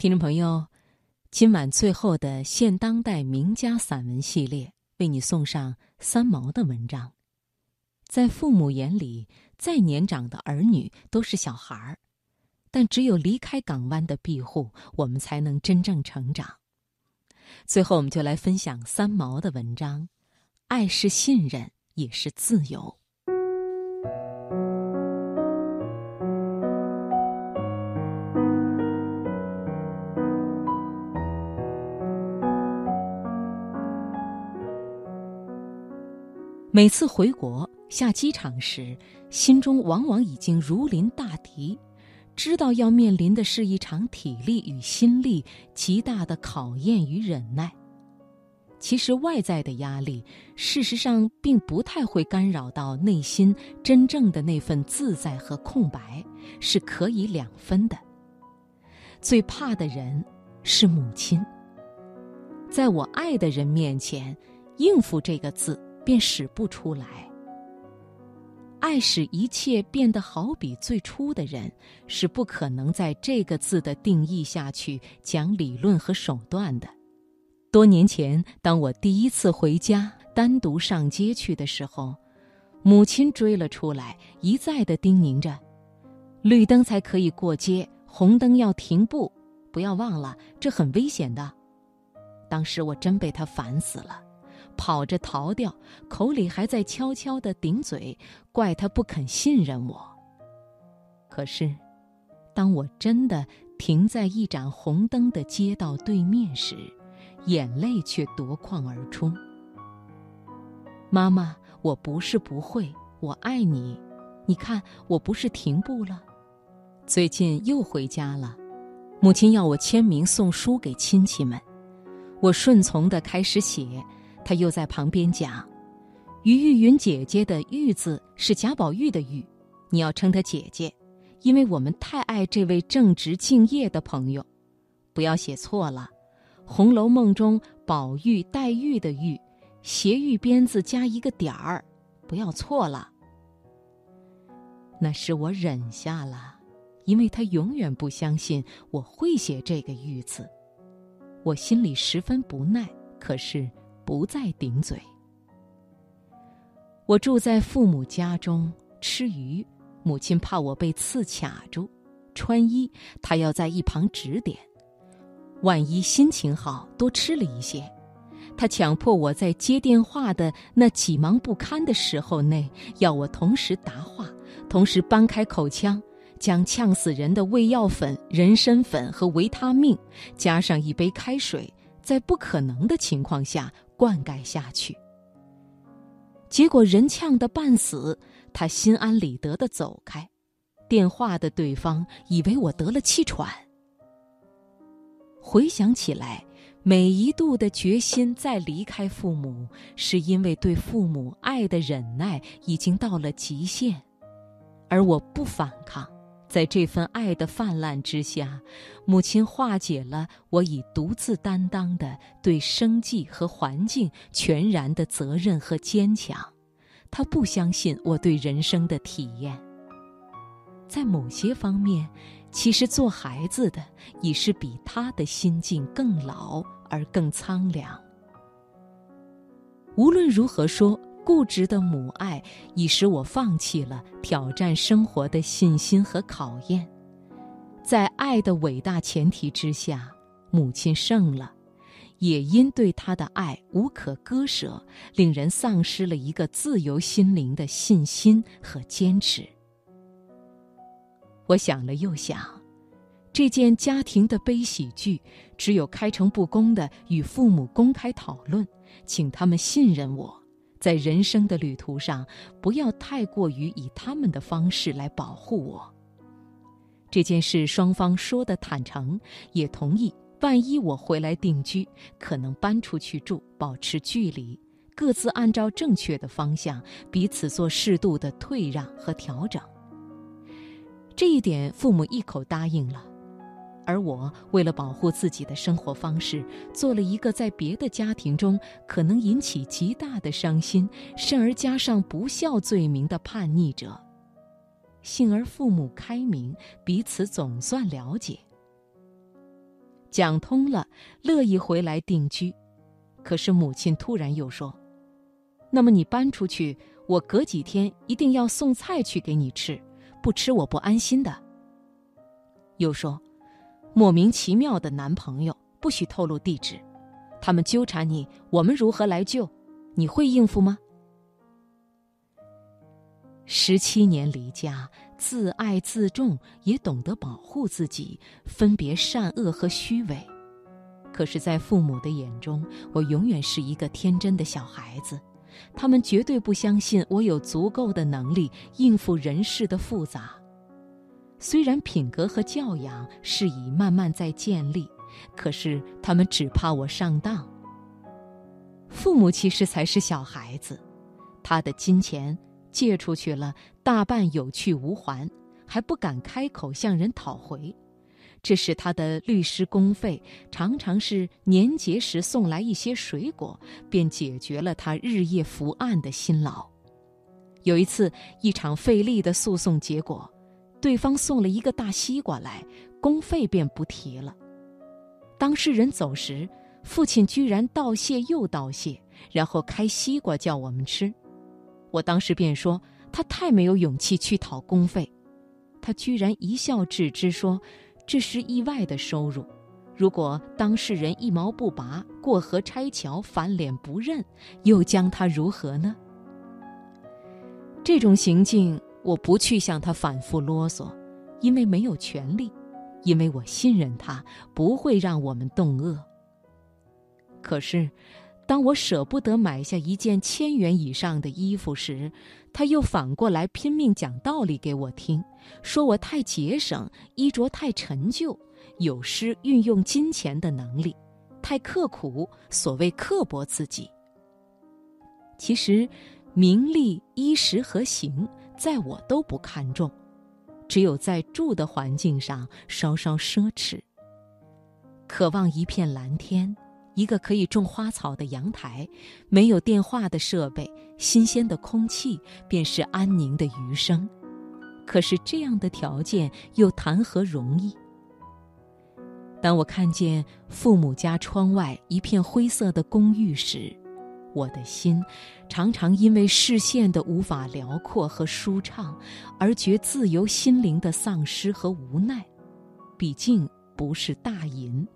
听众朋友，今晚最后的现当代名家散文系列，为你送上三毛的文章。在父母眼里，再年长的儿女都是小孩儿，但只有离开港湾的庇护，我们才能真正成长。最后，我们就来分享三毛的文章：爱是信任，也是自由。每次回国下机场时，心中往往已经如临大敌，知道要面临的是一场体力与心力极大的考验与忍耐。其实外在的压力，事实上并不太会干扰到内心真正的那份自在和空白，是可以两分的。最怕的人是母亲，在我爱的人面前，应付这个字。便使不出来。爱使一切变得好比最初的人，是不可能在这个字的定义下去讲理论和手段的。多年前，当我第一次回家，单独上街去的时候，母亲追了出来，一再的叮咛着：“绿灯才可以过街，红灯要停步，不要忘了，这很危险的。”当时我真被他烦死了。跑着逃掉，口里还在悄悄的顶嘴，怪他不肯信任我。可是，当我真的停在一盏红灯的街道对面时，眼泪却夺眶而出。妈妈，我不是不会，我爱你。你看，我不是停步了。最近又回家了，母亲要我签名送书给亲戚们，我顺从的开始写。他又在旁边讲：“于玉云姐姐的‘玉’字是贾宝玉的‘玉’，你要称她姐姐，因为我们太爱这位正直敬业的朋友。不要写错了，《红楼梦》中宝玉、黛玉的‘玉’，斜玉边字加一个点儿，不要错了。那是我忍下了，因为他永远不相信我会写这个‘玉’字，我心里十分不耐，可是。”不再顶嘴。我住在父母家中吃鱼，母亲怕我被刺卡住，穿衣她要在一旁指点。万一心情好，多吃了一些，她强迫我在接电话的那几忙不堪的时候内，要我同时答话，同时搬开口腔，将呛死人的胃药粉、人参粉和维他命，加上一杯开水，在不可能的情况下。灌溉下去，结果人呛得半死，他心安理得的走开。电话的对方以为我得了气喘。回想起来，每一度的决心再离开父母，是因为对父母爱的忍耐已经到了极限，而我不反抗。在这份爱的泛滥之下，母亲化解了我已独自担当的对生计和环境全然的责任和坚强。她不相信我对人生的体验。在某些方面，其实做孩子的已是比他的心境更老而更苍凉。无论如何说。固执的母爱已使我放弃了挑战生活的信心和考验，在爱的伟大前提之下，母亲胜了，也因对她的爱无可割舍，令人丧失了一个自由心灵的信心和坚持。我想了又想，这件家庭的悲喜剧，只有开诚布公的与父母公开讨论，请他们信任我。在人生的旅途上，不要太过于以他们的方式来保护我。这件事双方说的坦诚，也同意。万一我回来定居，可能搬出去住，保持距离，各自按照正确的方向，彼此做适度的退让和调整。这一点，父母一口答应了。而我为了保护自己的生活方式，做了一个在别的家庭中可能引起极大的伤心，甚而加上不孝罪名的叛逆者。幸而父母开明，彼此总算了解。讲通了，乐意回来定居。可是母亲突然又说：“那么你搬出去，我隔几天一定要送菜去给你吃，不吃我不安心的。”又说：“莫名其妙的男朋友，不许透露地址。他们纠缠你，我们如何来救？你会应付吗？”十七年离家，自爱自重，也懂得保护自己，分别善恶和虚伪。可是，在父母的眼中，我永远是一个天真的小孩子，他们绝对不相信我有足够的能力应付人世的复杂。虽然品格和教养是以慢慢在建立，可是他们只怕我上当。父母其实才是小孩子，他的金钱。借出去了，大半有去无还，还不敢开口向人讨回，这使他的律师公费常常是年节时送来一些水果，便解决了他日夜伏案的辛劳。有一次，一场费力的诉讼结果，对方送了一个大西瓜来，公费便不提了。当事人走时，父亲居然道谢又道谢，然后开西瓜叫我们吃。我当时便说他太没有勇气去讨公费，他居然一笑置之说：“这是意外的收入，如果当事人一毛不拔，过河拆桥，翻脸不认，又将他如何呢？”这种行径，我不去向他反复啰嗦，因为没有权利，因为我信任他不会让我们动恶。可是。当我舍不得买下一件千元以上的衣服时，他又反过来拼命讲道理给我听，说我太节省，衣着太陈旧，有失运用金钱的能力，太刻苦，所谓刻薄自己。其实，名利、衣食和行，在我都不看重，只有在住的环境上稍稍奢侈，渴望一片蓝天。一个可以种花草的阳台，没有电话的设备，新鲜的空气，便是安宁的余生。可是这样的条件又谈何容易？当我看见父母家窗外一片灰色的公寓时，我的心常常因为视线的无法辽阔和舒畅，而觉自由心灵的丧失和无奈。毕竟不是大银。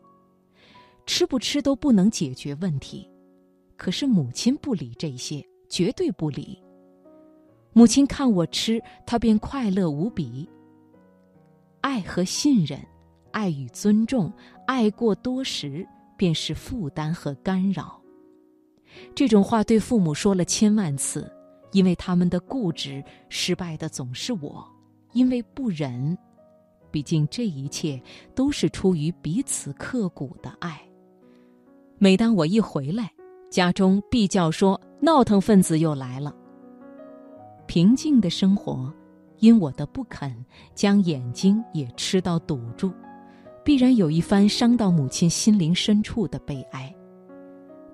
吃不吃都不能解决问题，可是母亲不理这些，绝对不理。母亲看我吃，她便快乐无比。爱和信任，爱与尊重，爱过多时便是负担和干扰。这种话对父母说了千万次，因为他们的固执，失败的总是我，因为不忍。毕竟这一切都是出于彼此刻骨的爱。每当我一回来，家中必叫说闹腾分子又来了。平静的生活，因我的不肯，将眼睛也吃到堵住，必然有一番伤到母亲心灵深处的悲哀。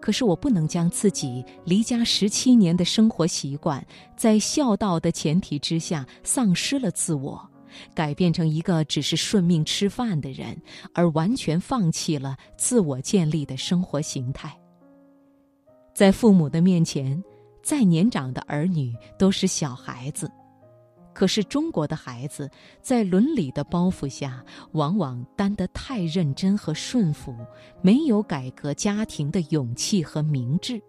可是我不能将自己离家十七年的生活习惯，在孝道的前提之下丧失了自我。改变成一个只是顺命吃饭的人，而完全放弃了自我建立的生活形态。在父母的面前，再年长的儿女都是小孩子，可是中国的孩子在伦理的包袱下，往往担得太认真和顺服，没有改革家庭的勇气和明智，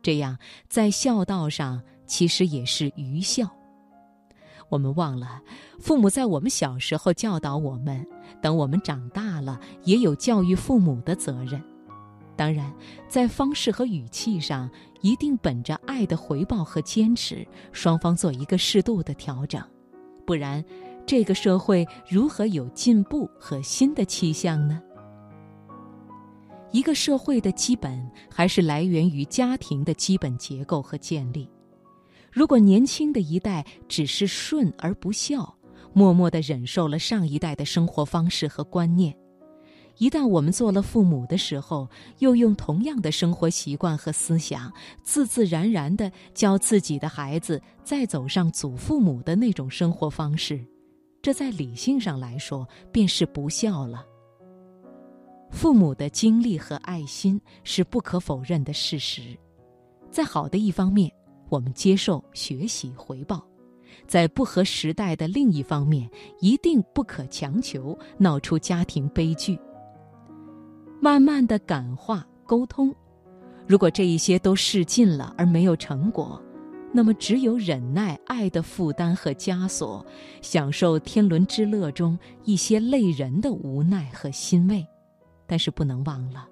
这样在孝道上其实也是愚孝。我们忘了，父母在我们小时候教导我们，等我们长大了，也有教育父母的责任。当然，在方式和语气上，一定本着爱的回报和坚持，双方做一个适度的调整。不然，这个社会如何有进步和新的气象呢？一个社会的基本还是来源于家庭的基本结构和建立。如果年轻的一代只是顺而不孝，默默地忍受了上一代的生活方式和观念，一旦我们做了父母的时候，又用同样的生活习惯和思想，自自然然地教自己的孩子再走上祖父母的那种生活方式，这在理性上来说便是不孝了。父母的精力和爱心是不可否认的事实，在好的一方面，我们接受学习回报；在不合时代的另一方面，一定不可强求，闹出家庭悲剧。慢慢的感化沟通，如果这一些都试尽了而没有成果，那么只有忍耐爱的负担和枷锁，享受天伦之乐中一些累人的无奈和欣慰。但是不能忘了，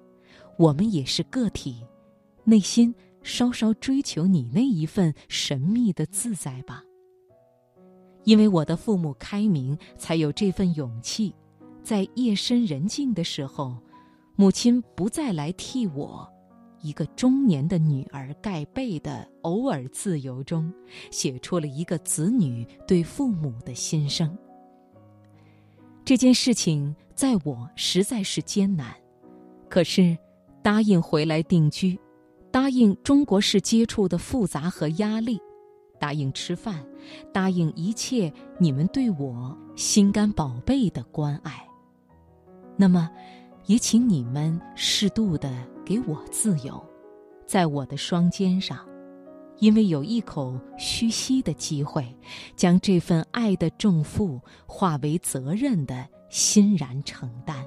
我们也是个体，内心稍稍追求你那一份神秘的自在吧。因为我的父母开明，才有这份勇气，在夜深人静的时候，母亲不再来替我，一个中年的女儿盖被的偶尔自由中，写出了一个子女对父母的心声。这件事情在我实在是艰难，可是答应回来定居，答应中国式接触的复杂和压力，答应吃饭，答应一切你们对我心肝宝贝的关爱，那么也请你们适度的给我自由，在我的双肩上。因为有一口虚息的机会，将这份爱的重负化为责任的欣然承担。